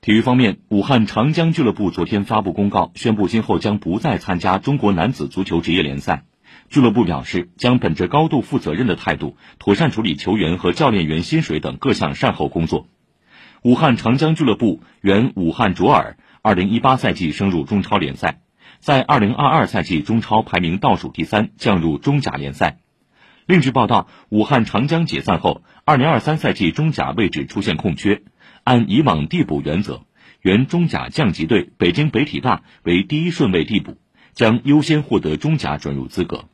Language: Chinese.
体育方面，武汉长江俱乐部昨天发布公告，宣布今后将不再参加中国男子足球职业联赛。俱乐部表示，将本着高度负责任的态度，妥善处理球员和教练员薪水等各项善后工作。武汉长江俱乐部原武汉卓尔，二零一八赛季升入中超联赛，在二零二二赛季中超排名倒数第三，降入中甲联赛。另据报道，武汉长江解散后，二零二三赛季中甲位置出现空缺。按以往递补原则，原中甲降级队北京北体大为第一顺位递补，将优先获得中甲转入资格。